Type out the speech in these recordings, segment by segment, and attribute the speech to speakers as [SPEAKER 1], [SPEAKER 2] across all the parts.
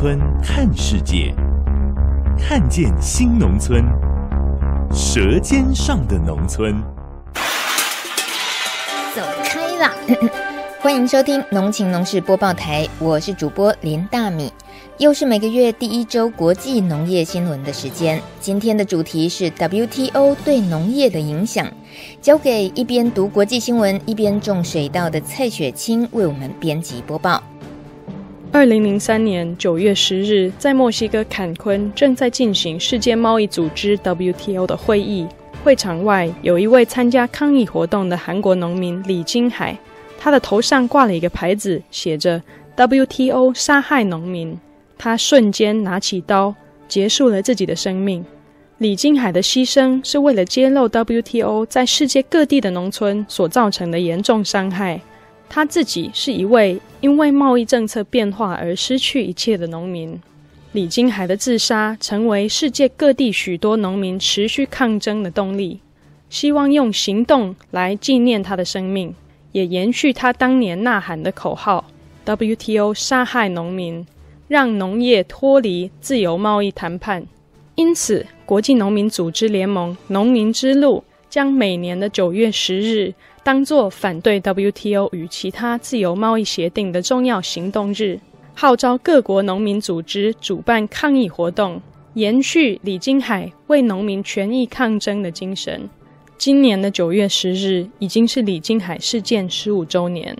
[SPEAKER 1] 村看世界，看见新农村，舌尖上的农村。
[SPEAKER 2] 走开啦！欢迎收听《农情农事播报台》，我是主播林大米。又是每个月第一周国际农业新闻的时间。今天的主题是 WTO 对农业的影响，交给一边读国际新闻一边种水稻的蔡雪清为我们编辑播报。
[SPEAKER 3] 二零零三年九月十日，在墨西哥坎昆正在进行世界贸易组织 WTO 的会议，会场外有一位参加抗议活动的韩国农民李金海，他的头上挂了一个牌子，写着 “WTO 杀害农民”。他瞬间拿起刀，结束了自己的生命。李金海的牺牲是为了揭露 WTO 在世界各地的农村所造成的严重伤害。他自己是一位因为贸易政策变化而失去一切的农民。李金海的自杀成为世界各地许多农民持续抗争的动力，希望用行动来纪念他的生命，也延续他当年呐喊的口号：WTO 杀害农民。让农业脱离自由贸易谈判，因此，国际农民组织联盟“农民之路”将每年的九月十日当作反对 WTO 与其他自由贸易协定的重要行动日，号召各国农民组织主办抗议活动，延续李金海为农民权益抗争的精神。今年的九月十日已经是李金海事件十五周年。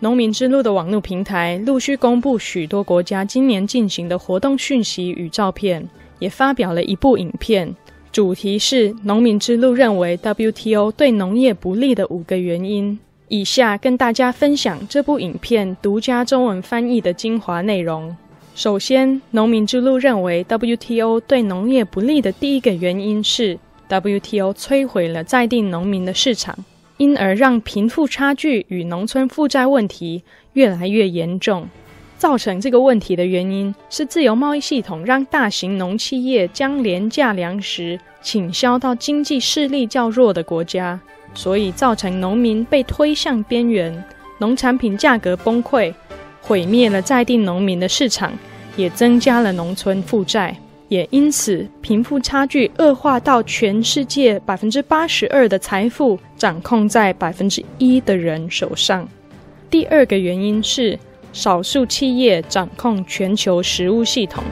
[SPEAKER 3] 农民之路的网络平台陆续公布许多国家今年进行的活动讯息与照片，也发表了一部影片，主题是“农民之路认为 WTO 对农业不利的五个原因”。以下跟大家分享这部影片独家中文翻译的精华内容。首先，农民之路认为 WTO 对农业不利的第一个原因是 WTO 摧毁了在地农民的市场。因而让贫富差距与农村负债问题越来越严重。造成这个问题的原因是自由贸易系统让大型农企业将廉价粮食倾销到经济势力较弱的国家，所以造成农民被推向边缘，农产品价格崩溃，毁灭了在地农民的市场，也增加了农村负债。也因此，贫富差距恶化到全世界百分之八十二的财富掌控在百分之一的人手上。第二个原因是，少数企业掌控全球食物系统，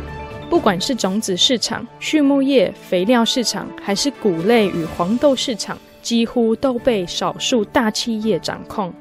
[SPEAKER 3] 不管是种子市场、畜牧业、肥料市场，还是谷类与黄豆市场，几乎都被少数大企业掌控。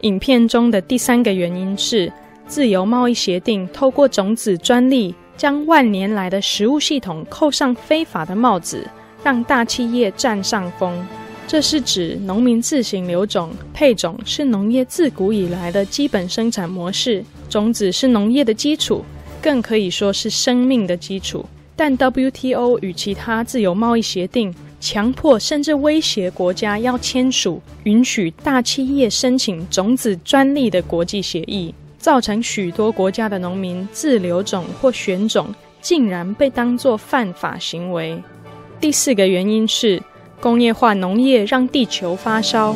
[SPEAKER 3] 影片中的第三个原因是，自由贸易协定透过种子专利。将万年来的食物系统扣上非法的帽子，让大企业占上风。这是指农民自行留种、配种是农业自古以来的基本生产模式，种子是农业的基础，更可以说是生命的基础。但 WTO 与其他自由贸易协定强迫甚至威胁国家要签署允许大企业申请种子专利的国际协议。造成许多国家的农民自留种或选种，竟然被当作犯法行为。第四个原因是工业化农业让地球发烧，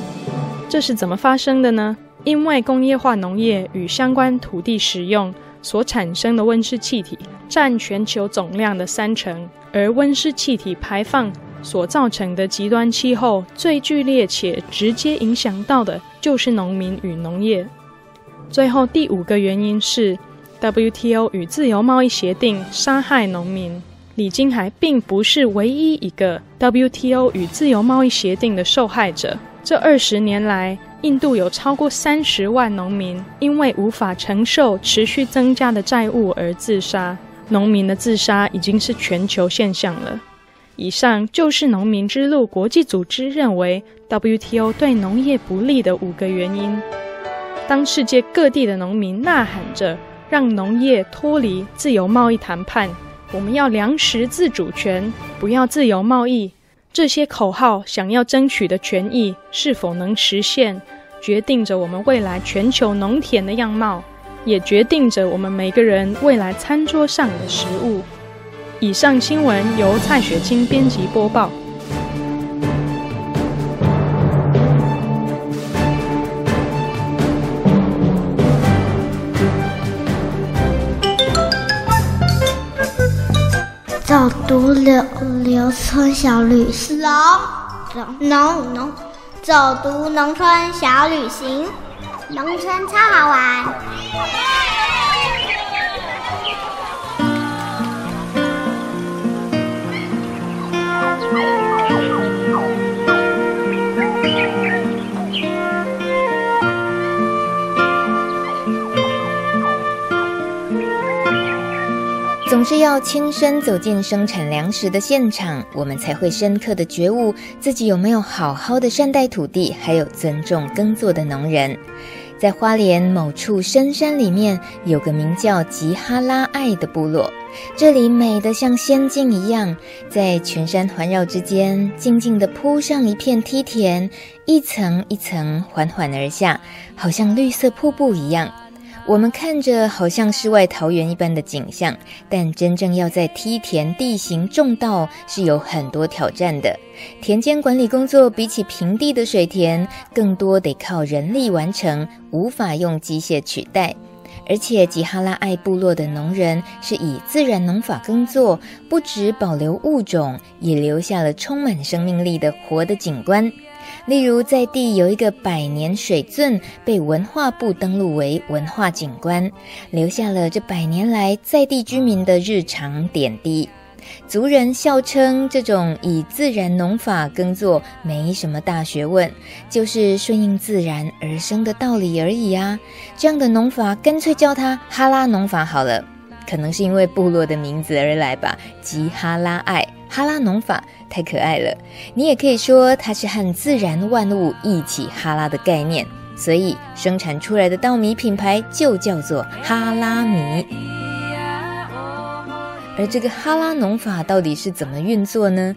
[SPEAKER 3] 这是怎么发生的呢？因为工业化农业与相关土地使用所产生的温室气体占全球总量的三成，而温室气体排放所造成的极端气候最剧烈且直接影响到的就是农民与农业。最后第五个原因是，WTO 与自由贸易协定杀害农民。李金海并不是唯一一个 WTO 与自由贸易协定的受害者。这二十年来，印度有超过三十万农民因为无法承受持续增加的债务而自杀。农民的自杀已经是全球现象了。以上就是农民之路国际组织认为 WTO 对农业不利的五个原因。当世界各地的农民呐喊着让农业脱离自由贸易谈判。我们要粮食自主权，不要自由贸易。这些口号想要争取的权益是否能实现，决定着我们未来全球农田的样貌，也决定着我们每个人未来餐桌上的食物。以上新闻由蔡雪清编辑播报。
[SPEAKER 4] 走读留留村小旅行，农农农，走读农村小旅行，农村超好玩。
[SPEAKER 2] 要亲身走进生产粮食的现场，我们才会深刻的觉悟自己有没有好好的善待土地，还有尊重耕作的农人。在花莲某处深山里面，有个名叫吉哈拉爱的部落，这里美得像仙境一样，在群山环绕之间，静静地铺上一片梯田，一层一层缓缓而下，好像绿色瀑布一样。我们看着好像世外桃源一般的景象，但真正要在梯田地形种稻是有很多挑战的。田间管理工作比起平地的水田，更多得靠人力完成，无法用机械取代。而且吉哈拉爱部落的农人是以自然农法耕作，不只保留物种，也留下了充满生命力的活的景观。例如，在地有一个百年水圳，被文化部登录为文化景观，留下了这百年来在地居民的日常点滴。族人笑称，这种以自然农法耕作没什么大学问，就是顺应自然而生的道理而已啊。这样的农法，干脆叫它哈拉农法好了。可能是因为部落的名字而来吧，吉哈拉爱哈拉农法。太可爱了，你也可以说它是和自然万物一起哈拉的概念，所以生产出来的稻米品牌就叫做哈拉米。而这个哈拉农法到底是怎么运作呢？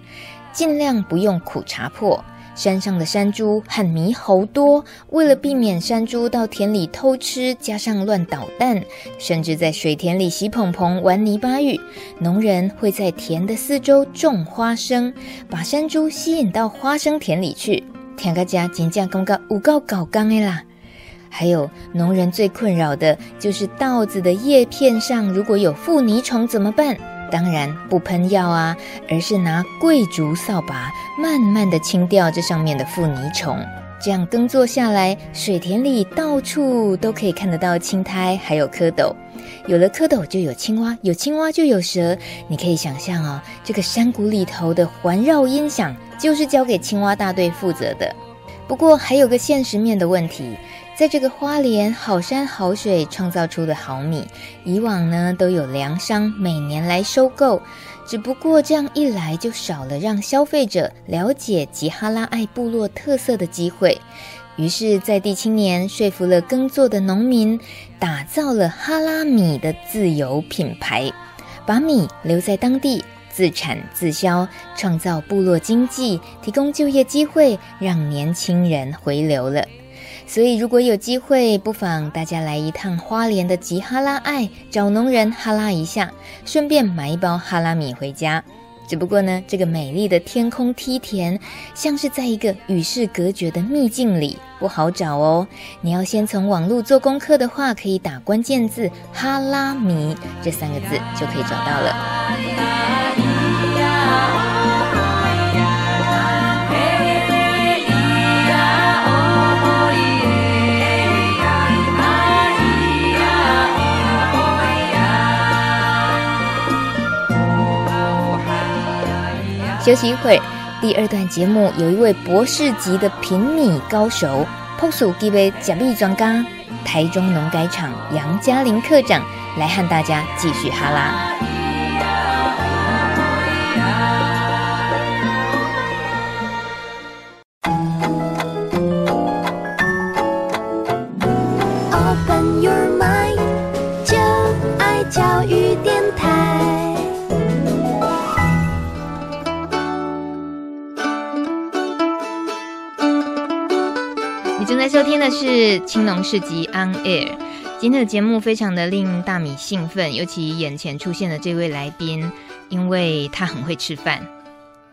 [SPEAKER 2] 尽量不用苦茶破。山上的山猪和猕猴多，为了避免山猪到田里偷吃，加上乱捣蛋，甚至在水田里洗蓬蓬、玩泥巴浴，农人会在田的四周种花生，把山猪吸引到花生田里去。田家真正感觉有够搞刚的啦！还有，农人最困扰的就是稻子的叶片上如果有附泥虫怎么办？当然不喷药啊，而是拿桂竹扫把慢慢地清掉这上面的附泥虫。这样耕作下来，水田里到处都可以看得到青苔，还有蝌蚪。有了蝌蚪就有青蛙，有青蛙就有蛇。你可以想象哦，这个山谷里头的环绕音响就是交给青蛙大队负责的。不过还有个现实面的问题。在这个花莲好山好水创造出的好米，以往呢都有粮商每年来收购，只不过这样一来就少了让消费者了解吉哈拉爱部落特色的机会。于是，在地青年说服了耕作的农民，打造了哈拉米的自有品牌，把米留在当地自产自销，创造部落经济，提供就业机会，让年轻人回流了。所以，如果有机会，不妨大家来一趟花莲的吉哈拉爱，找农人哈拉一下，顺便买一包哈拉米回家。只不过呢，这个美丽的天空梯田，像是在一个与世隔绝的秘境里，不好找哦。你要先从网络做功课的话，可以打关键字“哈拉米”这三个字就可以找到了。休息一会儿，第二段节目有一位博士级的品米高手，朴树基杯假币专家，台中农改场杨嘉玲科长来和大家继续哈拉。是青龙市集 On Air。今天的节目非常的令大米兴奋，尤其眼前出现的这位来宾，因为他很会吃饭。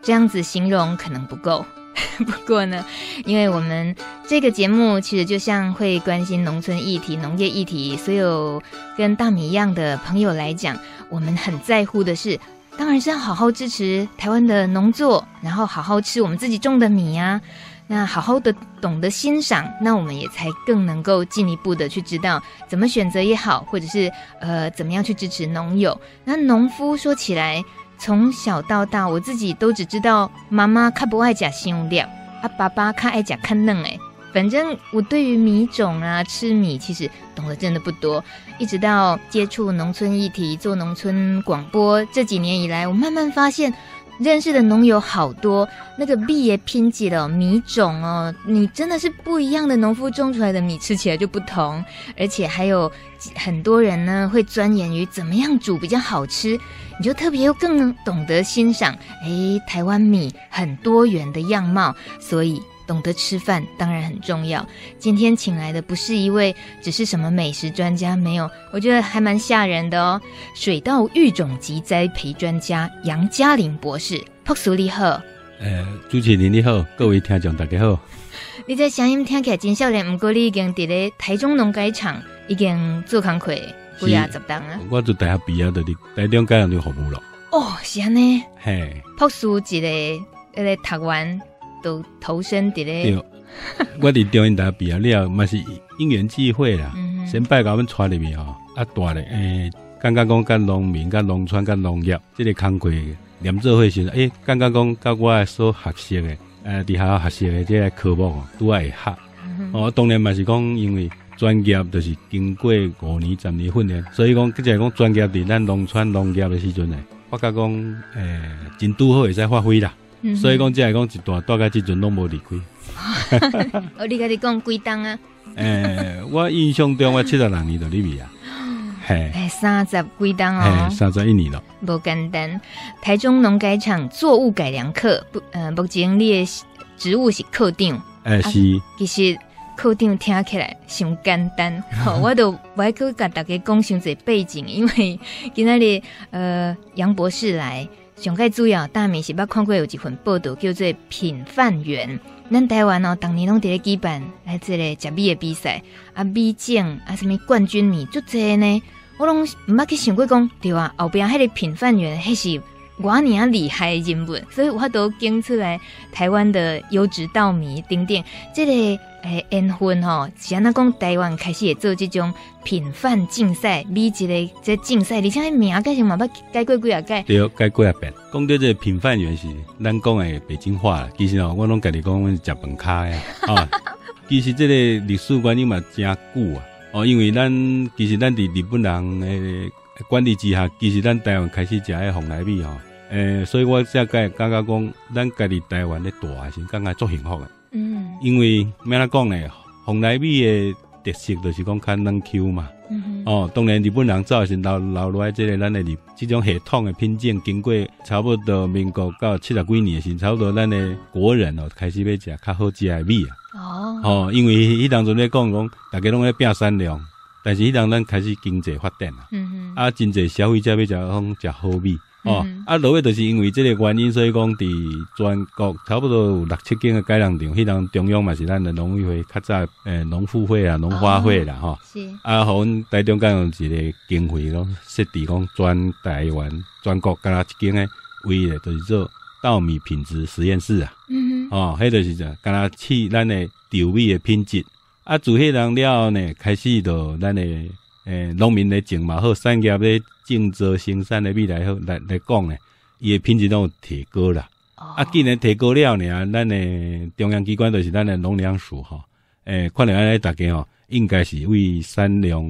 [SPEAKER 2] 这样子形容可能不够，不过呢，因为我们这个节目其实就像会关心农村议题、农业议题，所有跟大米一样的朋友来讲，我们很在乎的是，当然是要好好支持台湾的农作，然后好好吃我们自己种的米呀、啊。那好好的懂得欣赏，那我们也才更能够进一步的去知道怎么选择也好，或者是呃怎么样去支持农友。那农夫说起来，从小到大，我自己都只知道妈妈较不爱吃香料，啊爸爸较爱吃较嫩诶。反正我对于米种啊吃米其实懂得真的不多，一直到接触农村议题，做农村广播这几年以来，我慢慢发现。认识的农友好多，那个米也拼起了米种哦，你真的是不一样的农夫种出来的米吃起来就不同，而且还有很多人呢会钻研于怎么样煮比较好吃，你就特别又更能懂得欣赏，诶，台湾米很多元的样貌，所以。懂得吃饭当然很重要。今天请来的不是一位只是什么美食专家，没有，我觉得还蛮吓人的哦。水稻育种及栽培专家杨嘉玲博士，朴叔你好。
[SPEAKER 5] 呃，主持人你好，各位听众大家好。
[SPEAKER 2] 你这声音听起来真少年，不过你已经伫咧台中农改场已经做工课几啊十档啊。
[SPEAKER 5] 我做大学毕业的，台中改场就服务了。
[SPEAKER 2] 哦，是安尼。
[SPEAKER 5] 嘿，
[SPEAKER 2] 朴叔一个一个读完。都投身伫咧，
[SPEAKER 5] 我伫中央大学毕业了，嘛是因缘际会啦。
[SPEAKER 2] 嗯、
[SPEAKER 5] 先拜甲阮带入去吼，啊大咧，诶、欸，刚刚讲甲农民、甲农村、甲农业，这个工课连做伙时，诶，刚刚讲甲我所学习诶，呃，伫下学习诶即个科目哦，都爱学。嗯、哼哦，当然嘛是讲，因为专业就是经过五年、十年训练，所以讲，即个讲专业伫咱农村农业的时阵呢，我甲讲，诶、欸，真拄好会使发挥啦。嗯、所以讲，即系讲一段大概即阵拢无离开。
[SPEAKER 2] 我 你甲你讲几档啊？
[SPEAKER 5] 诶、欸，我印象中我七十六年就入去啊。嘿，
[SPEAKER 2] 三十几档哦，
[SPEAKER 5] 三十一年了。
[SPEAKER 2] 不简单。台中农改场作物改良课，不，呃，目前你的职务是课长。诶、
[SPEAKER 5] 欸，是。
[SPEAKER 2] 啊、其实课长听起来上简单，好，我都不爱去甲大家讲伤济背景，因为今仔日呃杨博士来。上盖主要大米是捌看过有一份报道，叫做品饭园。咱台湾哦，当年拢伫咧举办来这个食米的比赛，啊米奖啊什么冠军米，足侪呢。我拢毋捌去想过讲，对啊，后边迄个品饭园，迄是我尔厉害的人物，所以我都经出来台湾的优质稻米等等，这个诶缘分吼，是安怎讲台湾开始会做这种品饭竞赛，米一个这竞赛，而且迄名改成嘛捌改过几啊改，
[SPEAKER 5] 对，改过啊变。讲到这个品饭原是咱讲的北京话啦，其实哦，我拢家己讲，阮是食饭卡呀。啊，其实这个历史原因嘛真久啊，哦，因为咱其实咱伫日本人诶管理之下，其实咱台湾开始食迄凤梨米吼。诶、欸，所以我才个感觉讲，咱家己台湾咧大还是感觉足幸福诶。嗯，因为咩啦讲咧，凤梨米诶特色就是讲较嫩 Q 嘛。嗯哼哦，当然日本人早是留留落来即个咱诶哩这种系统诶品种，经过差不多民国到七十几年时，差不多咱诶国人哦开始要食较好食诶米啊。哦。哦，因为迄当阵咧讲讲，大家拢咧拼产量，但是迄当咱开始经济发展啊。嗯哼。啊，真济消费者要食讲食好米。哦，啊，落尾就是因为这个原因，所以讲伫全国差不多有六七间的改良场，迄当中央嘛是咱的农委会较早诶农复会啊、农花会啦，吼、哦。是。啊，互阮台中改用一个经费咯，设置讲全台湾全国干那一间诶唯一的就是做稻米品质实验室啊。嗯哼。哦，迄就是啥，干那试咱的稻米的品质。啊，自迄当了后呢，开始就咱的。诶，农、欸、民咧种嘛好，产业咧种植生产的未来好来来讲咧，伊的品质都有提高啦。哦、啊，既然提高了呢，咱的中央机关就是咱的农粮署吼，诶、欸，看来安尼大家吼，应该是为产量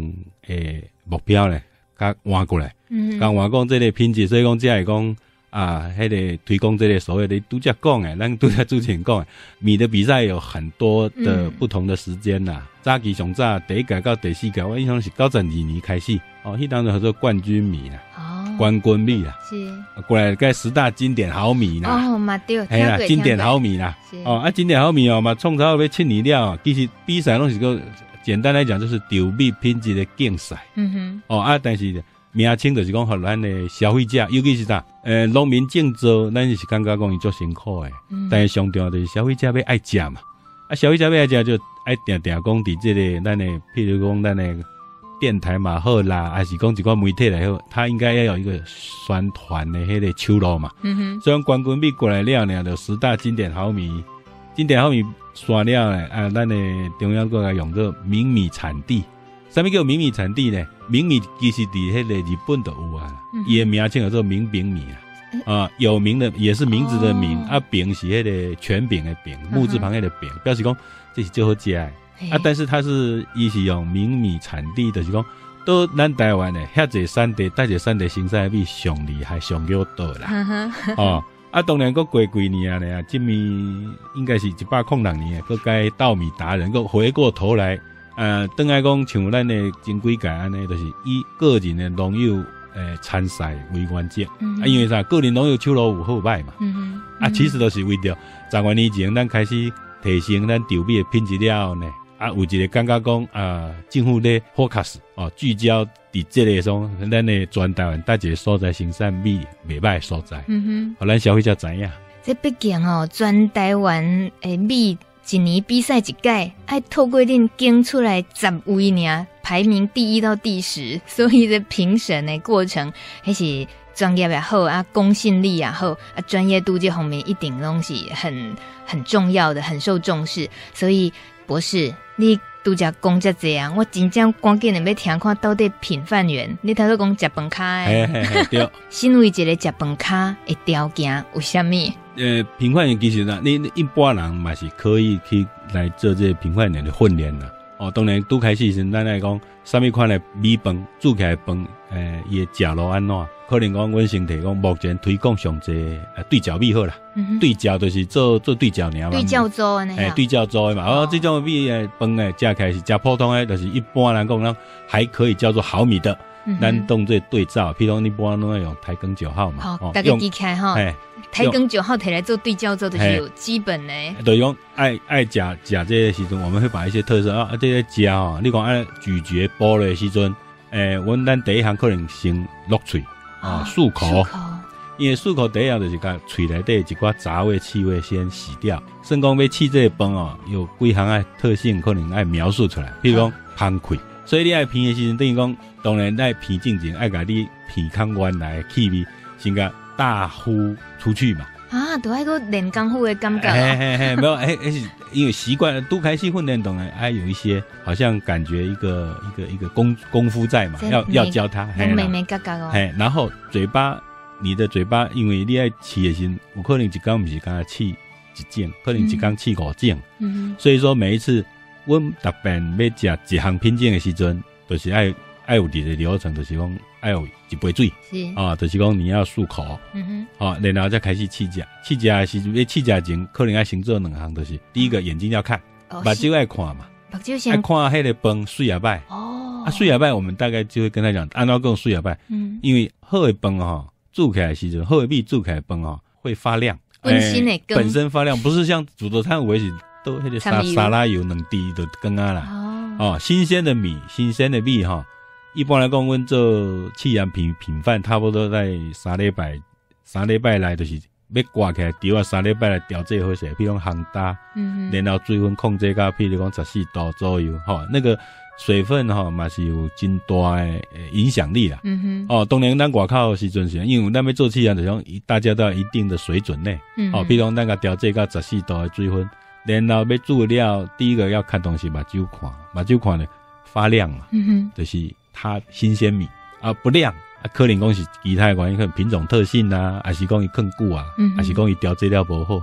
[SPEAKER 5] 诶目标咧，甲换过来，嗯，甲换讲这个品质，所以讲才会讲。啊，迄、那个推广这个所谓的独家讲诶，咱独家之前讲诶，米的比赛有很多的不同的时间呐。早期上早第一届到第四届，我印象是九十二年开始哦，迄当时叫做冠军米啦。哦、冠军米啦，
[SPEAKER 2] 是。
[SPEAKER 5] 过来盖十大经典好米啦，
[SPEAKER 2] 哦嘛对，
[SPEAKER 5] 哎啦，经典好米啦，哦啊，经典好米哦嘛，创造要七年了，其实比赛拢是个简单来讲就是丢米品质的竞赛，嗯哼，哦啊，但是名称就是讲互咱的消费者，尤其是啥，呃，农民种作，咱就是感觉讲伊做辛苦诶，但是上重要就是消费者要爱食嘛，啊，消费者要爱食就爱定定讲伫即个咱的，譬如讲咱的。电台嘛好啦，还是讲一个媒体来好，他应该要有一个宣传的迄个手路嘛。嗯哼，所以冠军米过来了呢，就十大经典好米，经典好米刷了呢，啊，咱的中央国家用个名米产地，啥物叫名米产地呢？名米其实伫迄个日本都有啊，伊、嗯、哼名称叫做名饼米啊，欸、啊，有名的也是名字的名，哦、啊，饼是迄个全饼的饼，木字旁迄个饼，表示讲这是最好食的。啊！但是它是伊是用名米产地，就是讲都咱台湾的遐侪产地，带着产地生产比上厉害、上叫多啦。哦，啊，当然，搁过几年啊，呢，今米应该是一百零六年，搁该稻米达人，搁回过头来，呃，等来讲像咱的前几届安尼，就是以个人的农友诶参赛为原则。啊，因为啥？个人农友手路有好歹嘛。啊，其实都是为着十多年前咱开始提升咱稻米的品质了后呢。啊，有一个感觉讲啊，政府咧 focus 哦，聚焦伫这个种咱的全台湾大一个所在生产米未歹所在，嗯哼，互咱消费者知影。
[SPEAKER 2] 这毕竟哦，全台湾诶米一年比赛一届，爱透过恁拣出来十位呢，排名第一到第十，所以的评审的过程还是专业也好啊，公信力也好啊，专业度这方面一定拢是很很重要的，很受重视，所以博士。你拄则讲遮济啊，我真正赶紧的要听看到底品饭员，你头先讲食饭卡诶，对，身为一个食饭卡的条件有虾米？
[SPEAKER 5] 呃，品饭员其实呢，你一般人嘛是可以去来做这个品饭员的训练啦。哦，当然拄开始时，咱来讲啥物款的米饭煮起来饭，诶、呃，伊的食落安怎？可能讲，阮身体讲目前推广上济啊对焦米好啦，嗯、对焦就是做做对焦尔嘛，
[SPEAKER 2] 对焦做呢，
[SPEAKER 5] 诶，对焦做的嘛，哦，这种米诶饭诶，食起来是食普通诶，就是一般人讲，咱还可以叫做毫米的，咱、当做对照，譬如你一般拢要用台钢九号嘛，
[SPEAKER 2] 好，哦、大家记起来哈，诶，台钢九号摕来做对焦做的是有基本诶，
[SPEAKER 5] 对，讲爱爱食食这个时阵，我们会把一些特色啊，这些食哦，你讲爱咀嚼剥的时阵，诶，阮咱第一项可能先落喙。啊，漱口，口因为漱口第一样就是甲嘴内底一寡杂味、气味先洗掉。甚讲要气这个饭哦，有几项爱特性，可能爱描述出来。比如讲，芳溃，所以你爱鼻的时阵，等于讲，当然爱鼻进前爱甲你鼻腔原来的气味先甲大呼出去嘛。
[SPEAKER 2] 啊，都爱个练功夫的感觉。
[SPEAKER 5] 嘿嘿嘿，没有，哎哎，因为习惯了，都开始训练，当然还有一些好像感觉一个一个一个功功夫在嘛，要要教他。
[SPEAKER 2] 嘿，没没嘎嘎哦。
[SPEAKER 5] 嘿，然后嘴巴，你的嘴巴，因为你爱吃的时候，有可能一缸不是刚才吃一件，可能一缸吃五件。嗯。所以说每一次我特别要食一项品种的时阵，都是爱爱有这个流程，就是讲。爱有一杯水，是。啊，就是讲你要漱口，嗯哼，啊，然后再开始试食，试食是要试食前，可能要先做两项，就是第一个眼睛要看，目睭爱看嘛，目睭先。看迄个饭水也歹，哦，啊水也歹，我们大概就会跟他讲，按照讲水也歹，嗯，因为好的饭哈，煮起来时阵，好的米煮起来饭哈会发亮，诶，本身发亮，不是像煮的汤为是都迄个沙沙拉油能滴的更啊啦，哦，新鲜的米，新鲜的米哈。一般来讲，阮做试验品品饭，差不多在三礼拜，三礼拜来就是要挂起来调啊，三礼拜来调节好些，比如讲烘搭，嗯哼，然后水分控制到，比如讲十四度左右，吼，那个水分吼嘛是有真大诶影响力啦，嗯哼，哦，当然咱外口时阵是，因为咱要做试验，就讲大家都要一定的水准内，嗯哼，哦，比如讲咱个调这个十四度的水分，然后要煮料，第一个要看东西，目睭看，目睭看呢发亮嘛，嗯哼，就是。它新鲜米啊不亮啊，可能讲是其他的原因，可能品种特性啊，还是讲伊更固啊，嗯、还是讲伊调制料不好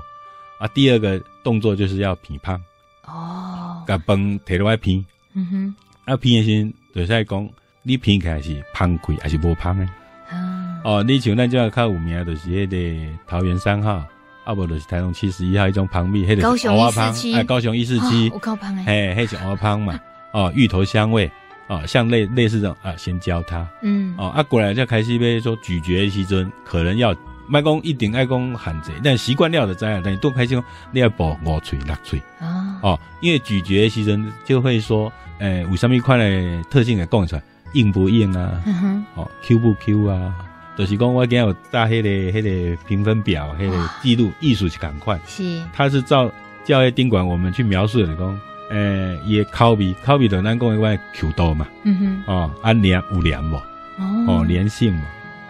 [SPEAKER 5] 啊。第二个动作就是要偏芳哦，甲饭摕落来偏，嗯哼，啊偏的时候就是在讲你偏起来是芳气还是无芳的啊？哦，你像咱这较有名就是迄个桃园三号，啊无就是台中七十一号一种芳米，迄个高雄一四七，哎，高雄一四七，我靠芳诶，嘿，迄是乌芳嘛，哦，芋头香味。啊，像类类似这种啊，先教他，
[SPEAKER 2] 嗯，
[SPEAKER 5] 哦，啊，过来再开始要说咀嚼的时阵，可能要麦讲一定爱讲限制，但习惯了的知啊。但你多开始讲，你要补五喙六喙，
[SPEAKER 2] 啊，
[SPEAKER 5] 哦，因为咀嚼的时阵就会说，诶、欸，有什么款的特性给讲出来，硬不硬啊？哦，Q 不 Q 啊？就是讲我今天有打迄个迄个评分表，迄个记录，艺术是赶快，
[SPEAKER 2] 是，
[SPEAKER 5] 他是照教育宾馆我们去描述的讲。诶，伊诶口味，口味就咱讲一块 Q 度嘛，
[SPEAKER 2] 嗯哼，
[SPEAKER 5] 哦，啊黏有黏无，哦。黏性无，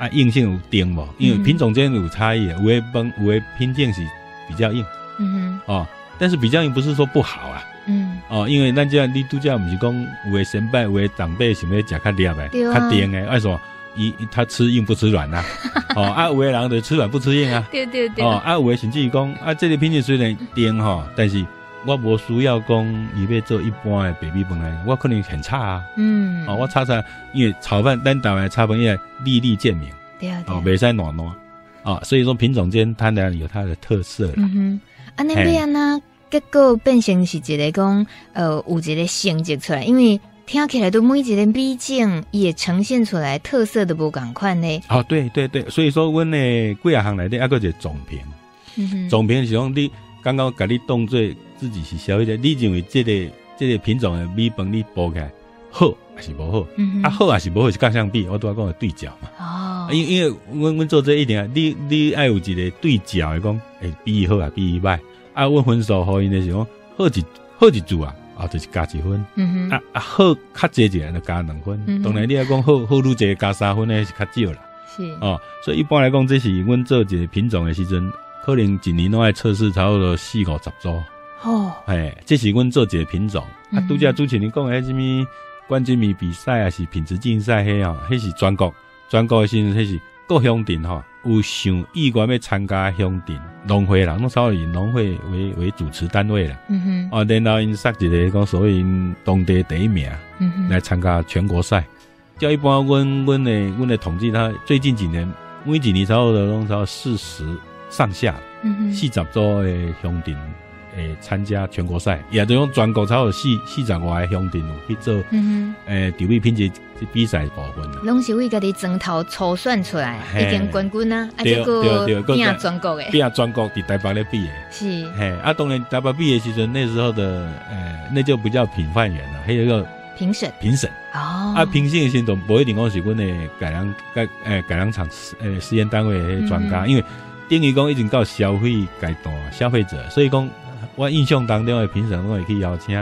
[SPEAKER 5] 啊硬性有定无，因为品种间有差异，有诶崩有诶品种是比较硬，
[SPEAKER 2] 嗯哼，
[SPEAKER 5] 哦，但是比较硬不是说不好啊，
[SPEAKER 2] 嗯，
[SPEAKER 5] 哦，因为咱这你拄则毋是讲有诶先辈有诶长辈想要食较黏诶，较甜诶，为什么？伊他吃硬不吃软呐，哦，啊有的人就吃软不吃硬啊，
[SPEAKER 2] 对对对，
[SPEAKER 5] 哦，啊有的甚至于讲啊，这个品种虽然甜吼，但是。我无需要讲，伊要做一般的白米饭来，我可能很差啊。
[SPEAKER 2] 嗯，
[SPEAKER 5] 哦，我炒菜，因为炒饭单打来炒饭要粒粒见明，
[SPEAKER 2] 对啊，
[SPEAKER 5] 哦，袂使软软，啊，所以说品种间它呢有它的特色。
[SPEAKER 2] 嗯哼，啊，那边呢，结果变成是一个讲，呃，有一个成绩出来，因为听起来都每一个米种也呈现出来特色的不赶快呢。
[SPEAKER 5] 哦，对对对，所以说阮呢几啊行内底还阁一个总评，嗯，总评是讲你刚刚甲你当做。自己是消费者，你认为这个这个品种的米饭你煲起来好还是不好？嗯、啊好还是不好是各项比，我都要讲个对照嘛。哦，因为因为阮阮做这一点啊，你你爱有一个对照的讲，诶，比伊好啊，比伊歹。啊，阮分数互因的是讲好一好一组啊，啊就是加一分。嗯哼，啊啊好较侪一个就加两分。嗯、当然你要讲好好愈侪加三分呢是较少啦。是哦，所以一般来讲，这是阮做一个品种的时阵，可能一年拢爱测试差不多四五十组。哦，哎，这是阮做一个品种，嗯、啊，拄则主持人讲诶，什么冠军米比赛啊是品质竞赛，迄哦，迄是全国全国诶时阵，迄是各乡镇吼，有想意愿要参加乡镇农会啦，拢稍微以农会为为主持单位啦。嗯哼，哦，然后因设一个讲所谓因当地第一名，嗯哼，来参加全国赛。叫一般阮阮诶阮诶统计，他最近几年每几年差不多拢超四十上下，嗯哼，四十组诶乡镇。诶，参加全国赛，也就用全国超有四四十外个乡镇去做，嗯哼，诶，调味品质比赛部分啦。拢是为家己砖头初选出来，已经冠军啊，啊，这个变全国诶，变全国伫台北咧比诶，是，嘿，啊，当然台北比诶时阵，那时候的诶，那就不叫评判员了，还有一个评审，评审。哦，啊，评审的时阵不一定讲是阮的改良改诶改良厂诶实验单位诶专家，因为等于讲已经到消费阶段消费者，所以讲。我印象当中的评审，我会去邀请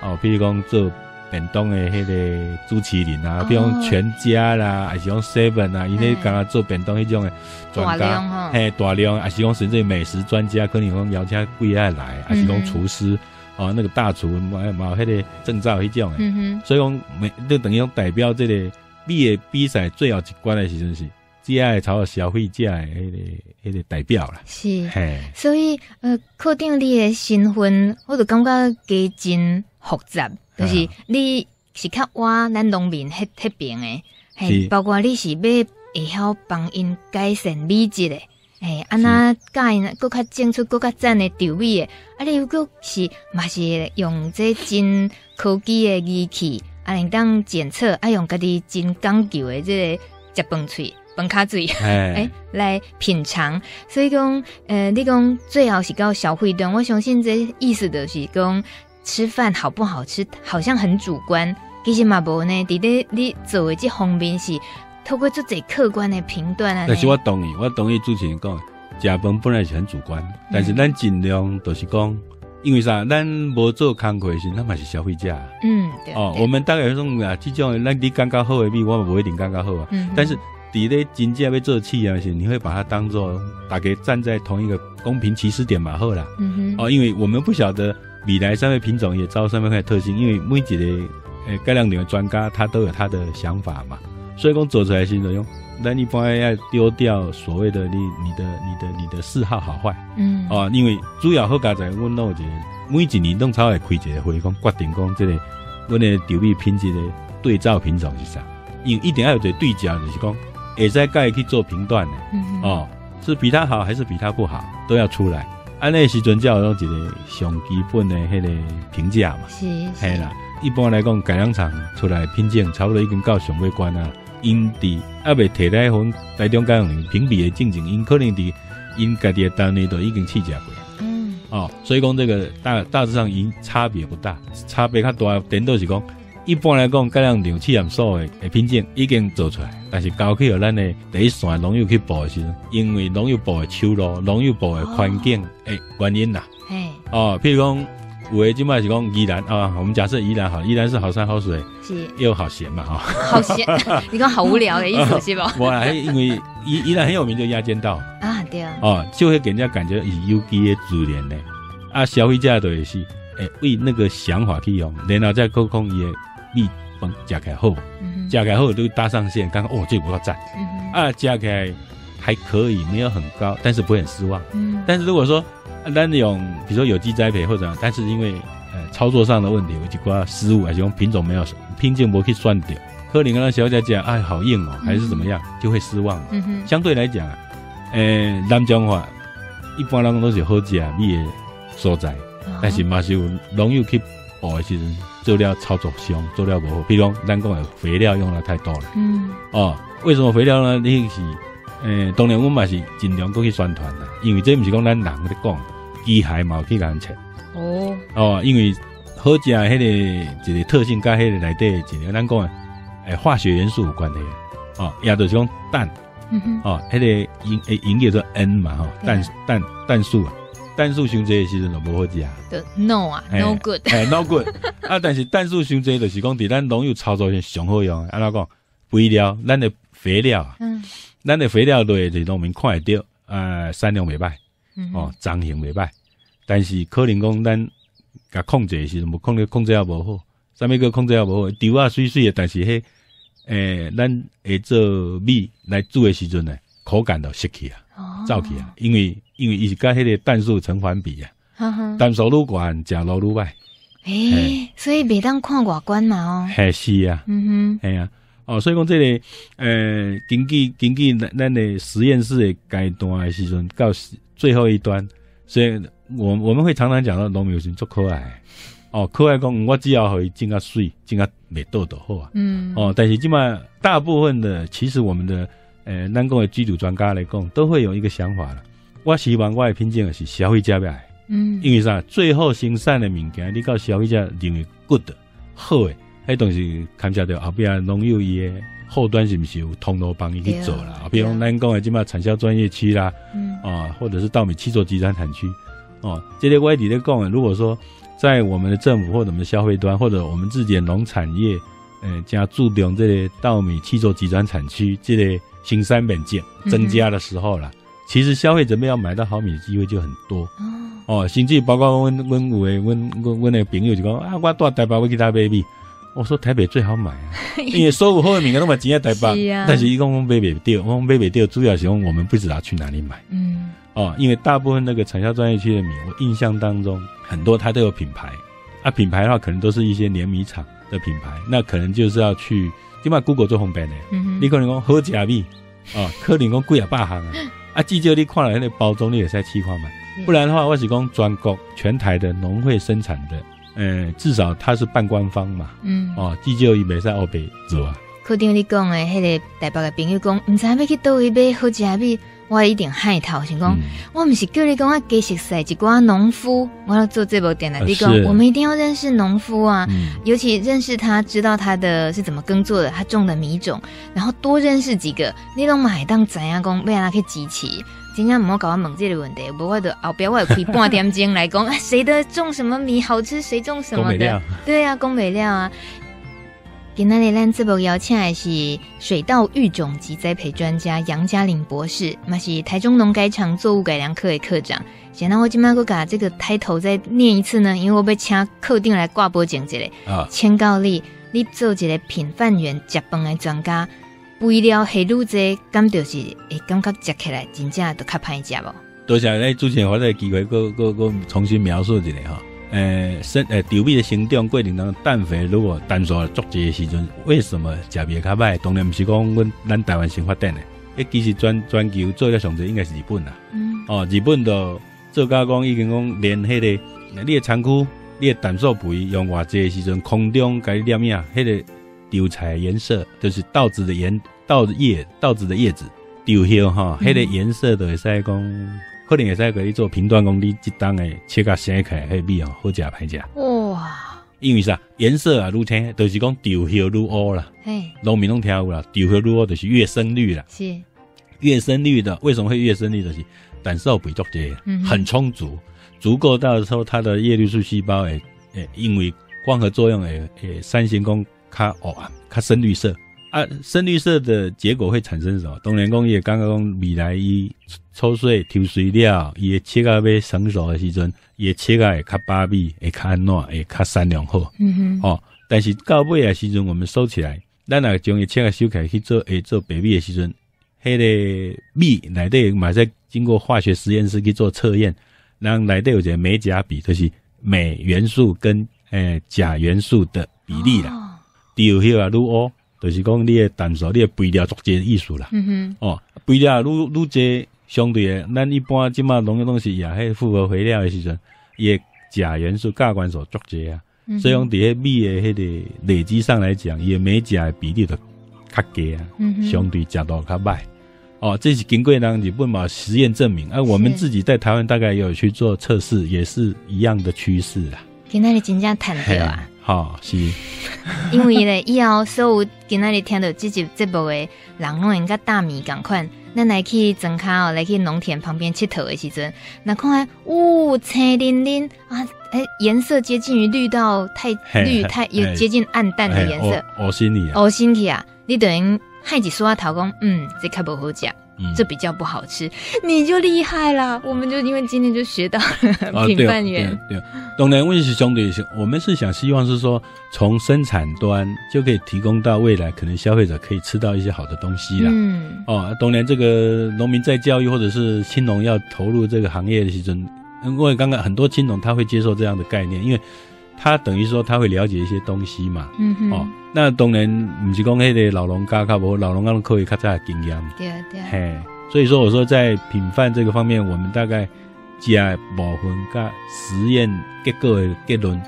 [SPEAKER 5] 哦，比如讲做便当的迄个朱麒麟啊，比如讲全家啦，还是讲 seven 啊，伊咧刚刚做便当迄种的专家，嘿，大量，还是讲甚至美食专家，可能讲邀请贵爱来，还是讲厨师哦，那个大厨冇冇迄个证照迄种的，所以讲每就等于讲代表这个比的比赛最后一关的时阵是。只爱朝消费者诶，迄个迄个代表啦。是，所以呃，课长你诶身份，我就感觉加真复杂。就是你是较我咱农民迄迄边诶，嘿，包括你是要会晓帮因改善米质诶，诶，安那教因搁较种出搁较赞诶调味诶，啊，你如果是嘛是用这真科技诶仪器，啊，能当检测，啊，用家己真讲究诶这个食饭喙。饭卡嘴，哎、欸，来品尝。所以讲，呃，你讲最好是到消费端，我相信这意思就是讲，吃饭好不好吃，好像很主观。其实嘛无呢，伫咧你做的这方面是透过这最客观的评断啊。但是我同意，我同意主持人讲，食饭本来是很主观，但是咱尽量都是讲，因为啥？咱无做工课时，咱嘛是消费者。嗯，对。哦，我们大概说啊，这种咱你感觉好的米，我不一定感觉好啊。嗯，但是。底咧真正要做企业时，你会把它当做大家站在同一个公平起始点嘛？好啦，嗯哼，哦，因为我们不晓得米来三位品种也招上面块特性，因为每一个诶改良的专家他都有他的想法嘛，所以讲做出来是用，那你不要丢掉所谓的你你的你的你的嗜好好坏，嗯，哦，因为主要好家在阮弄一个每一年弄超会开一个会讲决定讲这个阮的调味品质的对照品种是啥，因为一定要有一个对焦，就是讲。也在盖去做评断的，嗯、哦，是比他好还是比他不好，都要出来。安那时阵才有一个上基本的迄个评价嘛。
[SPEAKER 2] 是
[SPEAKER 5] 系啦，一般来讲，改良厂出来品鉴，差不多已经到上尾关啊。因伫还未摕来分台中改良场评比的进程，因可能伫因家己的单位都已经试驾过。嗯，哦，所以讲这个大大致上因差别不大，差别较大顶多是讲，一般来讲，改良场试验所的诶品鉴已经做出来，但是交去予咱的第一线农友去报的时候，因为农友报的收入、农友报的环境诶原因啦。嘿，哦，譬如讲。有的今麦是讲宜兰啊，我们假设宜兰好，宜兰是好山好水，是又好闲嘛哈。
[SPEAKER 2] 好闲，你讲好无聊的意思是吧？
[SPEAKER 5] 我因为宜宜兰很有名，就鸭尖道
[SPEAKER 2] 啊，对啊，
[SPEAKER 5] 哦，就会给人家感觉是有机的自然呢。啊，消费者都也是，诶，为那个想法去用，然后再沟通伊的米饭加起来好，加起来好都搭上线，刚刚哦，这个不错赞，啊，食起来还可以，没有很高，但是不会很失望。嗯，但是如果说。咱用，比如说有机栽培或者，但是因为呃操作上的问题，有几挂失误，还是用品种没有品种没去算掉，可能跟他小姐讲，哎，好硬哦，还是怎么样，就会失望。嗯哼。相对来讲，呃，南疆话一般人都是好食米的所在，但是嘛是有农友去补的时候做料操作上做料不好，比如讲咱讲的肥料用的太多了。嗯。哦，为什么肥料呢？你是呃，当然我们嘛是尽量过去宣传啦，因为这不是讲咱人在讲。机械嘛，去人切哦哦，因为好食迄个一个特性，跟迄个内底一个咱讲诶，化学元素有关系哦，也就是讲氮，嗯哦，迄个营诶营业做 N 嘛，吼，氮氮氮素啊，氮素伤济的时阵就无好食啊
[SPEAKER 2] ，No 啊，No good，
[SPEAKER 5] 诶，No good 啊，但是氮素伤济就是讲伫咱农业操作上上好用，安怎讲？肥料，咱的肥料啊，嗯，咱的肥料对是农民看会到，呃，产量袂歹。哦，长型袂歹，但是可能讲咱甲控制的时阵，无控制控制也无好，啥物个控制也无好，丢啊水水的，但是迄诶、欸，咱会做米来煮的时阵呢，口感就失去啊，走去啊，因为因为伊是甲迄个氮素成反比啊，氮素愈悬，食路愈歹，
[SPEAKER 2] 诶，所以袂当看外观嘛哦，
[SPEAKER 5] 系是啊，嗯哼，系啊，哦，所以讲这个，呃，根据根据咱咱的实验室的阶段的时阵，到。最后一端，所以我我们会常常讲到农民有时做可爱，哦，可爱讲我只要可以种个水，种个美豆豆好啊，嗯，哦，但是基本上大部分的，其实我们的呃，咱讲的机组专家来讲，都会有一个想法了。我希望我的品种是消费者要爱，嗯，因为啥？最后生产的物件，你到消费者认为 good 好的，那东西看起来后边农友伊诶。后端是不是有通路帮你去做啦？比如咱讲的这嘛产销专业区啦，嗯、啊，或者是稻米七座集团产区，哦、啊，这些外地的工人，如果说在我们的政府或者我们的消费端，或者我们自己的农产业，呃，加注重这个稻米七座集团产区这类新三本件增加的时候了，嗯、其实消费者们要买到好米的机会就很多。哦，甚至包括温温五诶温温温那个朋友就讲啊，我带台北我去他买米。我说台北最好买啊，因为所有后面的都买钱在台北，啊、但是一共买北掉，我们买北掉，主要是用我们不知道去哪里买。嗯，哦，因为大部分那个产销专业区的米，我印象当中很多它都有品牌，啊，品牌的话可能都是一些碾米厂的品牌，那可能就是要去，起码 Google 做红本的，嗯、你可能讲好假米，啊，可能讲贵啊百行啊，啊，至少你看了那个包装，你也在气化嘛，不然的话，我是讲全国全台的农会生产的。呃，至少它是半官方嘛，嗯，哦，至少伊袂使后白做啊。
[SPEAKER 2] 可定你讲的，迄个台北的朋友讲，唔知要去倒位买好食米，我一定害头。想讲，我唔是叫你讲我给熟悉一寡农夫，我要做这部电台。你讲，我们一定要认识农夫啊，尤其认识他，知道他的是怎么耕作的，他种的米种，然后多认识几个，你拢买当怎样讲，为让他去集齐。今天唔好搞我问这个问题，不会的后边我可以半点钟来讲，谁的种什么米好吃，谁种什么的，对啊，讲美料啊。今天呢，咱这部邀请的是水稻育种及栽培专家杨嘉玲博士，嘛是台中农改场作物改良科的科长。现在我今麦个把这个抬头再念一次呢，因为我被请客定来挂播讲这个啊，请告你，你做一个品饭员食饭的专家。肥料下愈济，感就是会感觉食起来真正都较歹食哦。
[SPEAKER 5] 多谢你之前我这个机会，搁搁搁重新描述一下哈。诶，生诶，稻米的生长过程当中，氮肥如果氮素足济的时阵，为什么食米较歹？当然毋是讲阮咱台湾先发展的，诶，其实全全球做了上济应该是日本啦。嗯。哦，日本的做加工已经讲连迄个你的仓库、你的氮素肥用偌济的时阵，空中改念影，迄个稻菜颜色就是稻子的颜稻叶稻子的叶子稻叶吼，迄个颜色都会使讲，可能会使给你做评断，讲你这档诶切甲生开迄米哦，好食歹食哇。因为啥颜色啊，愈青，就是讲丢叶愈乌啦。嘿，农民拢听有啦，丢叶愈乌就是越深绿啦。是，越深绿的为什么会越深绿？就是胆素不足这很充足，足够到的时候，它的叶绿素细胞诶诶，因为光合作用诶诶，三型功较哦啊，较深绿色啊，深绿色的结果会产生什么？当然讲也刚刚讲未来伊抽水抽水了，伊切到要成熟的时阵。也切个会较巴闭，会较安暖，会较产量好。嗯哼。哦，但是到尾的时阵，我们收起来，咱若将伊切个收起来去做，诶做白米的时阵，迄个米内底嘛在经过化学实验室去做测验，然后内底有一个镁钾比，就是镁元素跟诶钾元素的比例啦。丢迄个愈乌，就是讲你的胆素，你的肥料逐渐意思啦。嗯哼。哦，肥料愈愈侪，相对的，咱一般即马农业东西也迄复合肥料的时阵。也钾元素、价关所足侪啊，嗯、所以讲伫迄米的迄个累积上来讲，也镁钾的比例就较低啊，嗯、哼相对食度较歹。哦，这是经过人日本嘛实验证明，而、啊、我们自己在台湾大概也有去做测试，也是一样的趋势啦。
[SPEAKER 2] 今仔日真正谈到啊，
[SPEAKER 5] 好、哦、是，
[SPEAKER 2] 因为咧以后所有今仔日听到这集节目的人，拢应该大米共款。咱来去庄卡哦，来去农田旁边佚佗的时阵，那看来，呜，青淋淋啊，诶，颜色接近于绿到太绿，太有接近暗淡的颜色，
[SPEAKER 5] 恶心你啊，
[SPEAKER 2] 恶心去啊，你等于害几说话头讲，嗯，这较无好讲。这比较不好吃，你就厉害了。我们就因为今天就学到了品饭员。
[SPEAKER 5] 对，当然问题是相对性，我们是想希望是说，从生产端就可以提供到未来，可能消费者可以吃到一些好的东西啦。嗯。哦，当然这个农民在教育或者是青农要投入这个行业的时候，因为刚刚很多青农他会接受这样的概念，因为。他等于说他会了解一些东西嘛，嗯哼，哦，那当然不是讲迄个老农家较无，老农家可以较早经验，对对，嘿，所以说我说在品饭这个方面，我们大概加部分加实验结果的结论，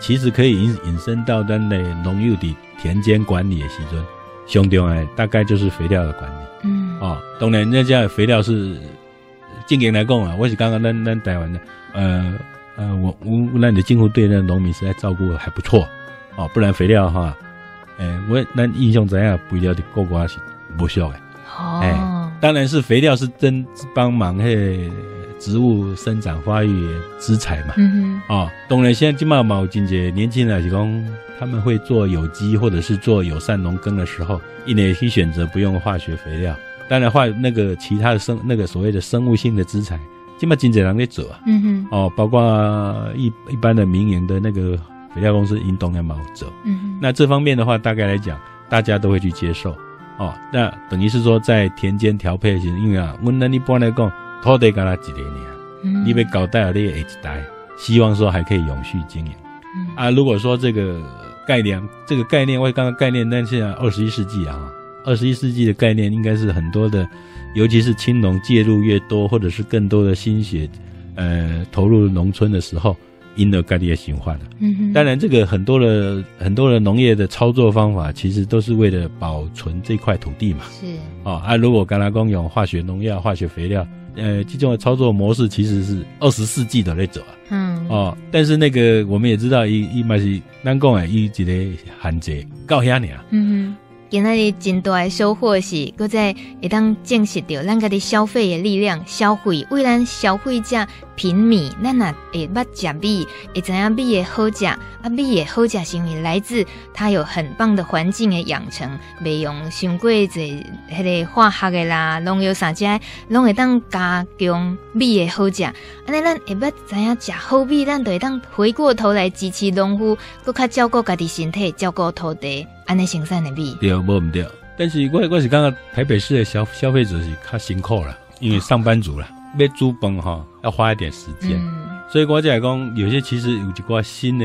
[SPEAKER 5] 其实可以引引申到咱的农业的田间管理的时阵，上重要大概就是肥料的管理，嗯，哦，当然那家肥料是经营来讲啊，我是刚刚咱咱台湾的，呃。呃，我我那你的近乎对那农民实在照顾的还不错哦，不然肥料哈，哎、欸，我那印象怎样？肥料的够瓜是不需要的哦，哎、欸，当然是肥料是真帮忙嘿植物生长发育的资材嘛，嗯哼，哦，当然现在金茂毛金姐年轻人是讲他们会做有机或者是做友善农耕的时候，一年可以选择不用化学肥料，当然化那个其他的生那个所谓的生物性的资材。起码经济人在走啊，嗯哼，哦，包括一一般的民营的那个肥料公司，运动也蛮走，嗯哼，那这方面的话，大概来讲，大家都会去接受，哦，那等于是说在田间调配型，因为啊，我们一般来讲，土地干那几年啊，嗯，你被搞大了，你也一代，希望说还可以永续经营，嗯。啊，如果说这个概念，这个概念，我刚刚概念，但现在二十一世纪啊，二十一世纪的概念应该是很多的。尤其是青农介入越多，或者是更多的心血，呃，投入农村的时候，因而概率也循环了。嗯哼。当然，这个很多的很多的农业的操作方法，其实都是为了保存这块土地嘛。是。哦啊，如果刚才讲用化学农药、化学肥料，呃，这种的操作模式其实是二十世纪的那种啊。嗯。哦，但是那个我们也知道，一一嘛是咱讲诶，一一个限制到遐尔。嗯哼。
[SPEAKER 2] 今仔日真大的收获是，搁再会当证实到咱家的消费的力量，消费为咱消费者品米，咱若会捌食米，会知影米的好食，啊米的好食是因为来自它有很棒的环境的养成，袂用伤过济迄个化学的啦，农药啥只，拢会当加强米的好食。安尼咱会捌知影食好米，咱就会当回过头来支持农夫，搁较照顾家己身体，照顾土地。安尼生产的米。
[SPEAKER 5] 对，无毋对，但是我我是感觉台北市的消消费者是较辛苦啦，因为上班族啦，要煮饭哈要花一点时间，嗯、所以我就来讲，有些其实有一挂新的，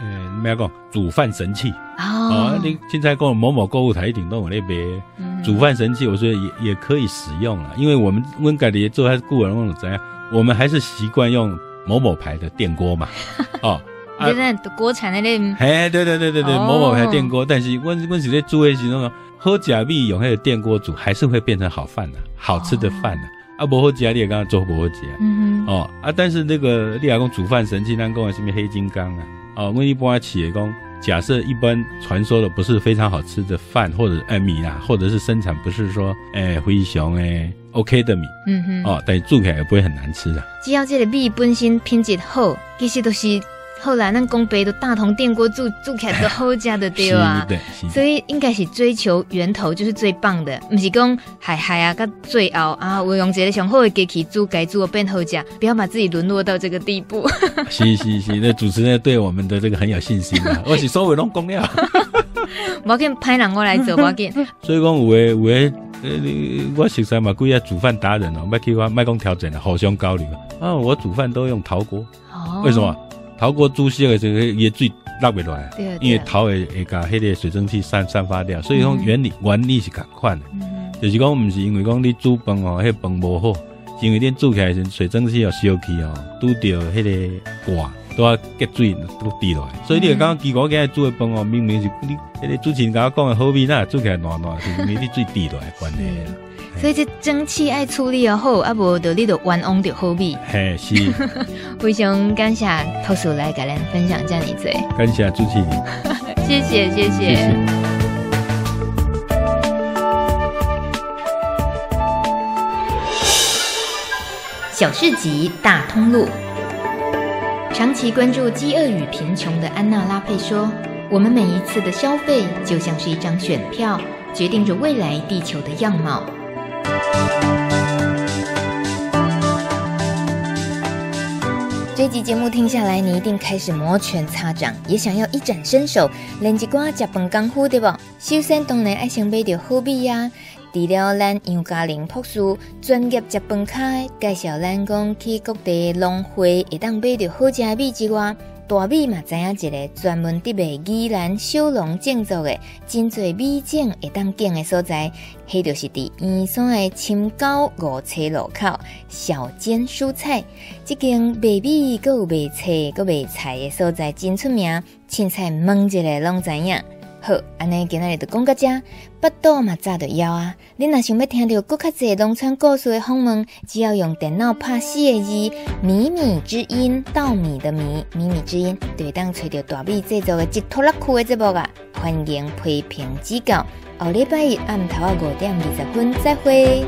[SPEAKER 5] 呃，咩讲煮饭神器。哦，哦，你现在讲某某购物台一定都有那边煮饭神器，我说也也可以使用了，因为我们温家里做还是顾人，我怎样？我们还是习惯用某某牌的电锅嘛，哦。
[SPEAKER 2] 现在国产的那，
[SPEAKER 5] 嘿，对对对对对，某某牌电锅，但是问问题在煮的时候，喝假币用那个电锅煮，还是会变成好饭的，好吃的饭的。啊，不好吃你也刚刚做不好吃，嗯哼，哦啊，但是那个你讲煮饭神器，咱讲的什么黑金刚啊，哦，我一般企业讲，假设一般传说的不是非常好吃的饭或者哎米啊，或者是生产不是说哎灰熊哎 OK 的米，嗯哼，哦，但是煮起来也不会很难吃的。
[SPEAKER 2] 只要这个米本身品质好，其实都是。后来，咱公杯都大同电锅煮煮起来都好食的对啊，所以应该是追求源头就是最棒的，不是讲海海啊，到最后啊，我用这个上好的机器煮，该煮变好食，不要把自己沦落到这个地步。
[SPEAKER 5] 是是是，那主持人对我们的这个很有信心啊，我是所有拢讲了，
[SPEAKER 2] 我跟派人过来做，我跟。
[SPEAKER 5] 所以讲有诶有诶，呃，我实在嘛，贵啊煮饭达人哦，麦去我麦讲调整了，互相交流。啊，我煮饭都用陶锅，哦、为什么？陶锅煮熟的时候，也最拉不落来，因为头会会甲迄个水蒸气散散发掉，所以讲原理、嗯、原理是共款的，嗯、就是讲唔是因为讲你煮饭哦，迄饭无好，是因为你煮起来时水蒸气要烧气哦，拄着迄个挂都要结水都滴落来，所以你刚刚结果今日煮的饭哦，明明是你迄个主持人甲我讲的好味，那煮起来烂烂，是因为你水滴落来关系。
[SPEAKER 2] 所以这蒸汽爱处理又好，啊无就你就冤枉就好味。
[SPEAKER 5] 嘿，是。
[SPEAKER 2] 非常感谢陶叔来跟咱分享这样一嘴。
[SPEAKER 5] 感谢主持人。
[SPEAKER 2] 谢 谢谢谢。谢谢小市集大通路。长期关注饥饿与贫穷的安娜拉佩说：“我们每一次的消费，就像是一张选票，决定着未来地球的样貌。”这集节目听下来，你一定开始摩拳擦掌，也想要一展身手，练一挂食饭功夫，对不？首先当然爱先买到好米呀。除了咱杨嘉玲博士专业食饭卡介绍，咱讲去各地农会会当买到好食的米之外。大米嘛，知影一个专门伫卖宜兰小农种植的真侪米种会当景的所在，迄就是伫宜山的深沟五车路口小煎蔬菜，这间卖米、阁有卖菜、阁卖菜的所在真出名，凊彩问一下拢知影。好，安尼今仔日就讲到这，腹肚嘛早就枵啊！你若想要听到更较侪农村故事的访问，只要用电脑拍四个字“米米之音”，稻米的米，米米之音，就会当找到大米制作的一拖拉库的节目啊！欢迎批评指教，后礼拜一暗头啊五点二十分再会。